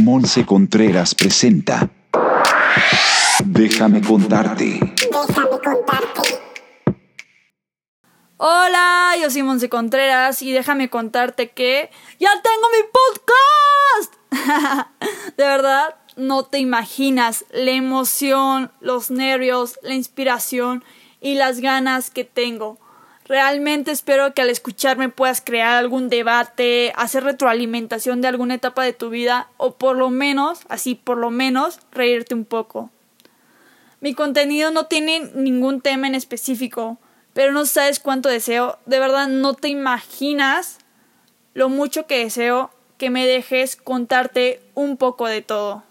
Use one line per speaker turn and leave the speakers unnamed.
Monse Contreras presenta. Déjame contarte.
Déjame contarte.
Hola, yo soy Monse Contreras y déjame contarte que ya tengo mi podcast. de verdad, no te imaginas la emoción, los nervios, la inspiración y las ganas que tengo. Realmente espero que al escucharme puedas crear algún debate, hacer retroalimentación de alguna etapa de tu vida o por lo menos, así por lo menos, reírte un poco. Mi contenido no tiene ningún tema en específico, pero no sabes cuánto deseo, de verdad no te imaginas lo mucho que deseo que me dejes contarte un poco de todo.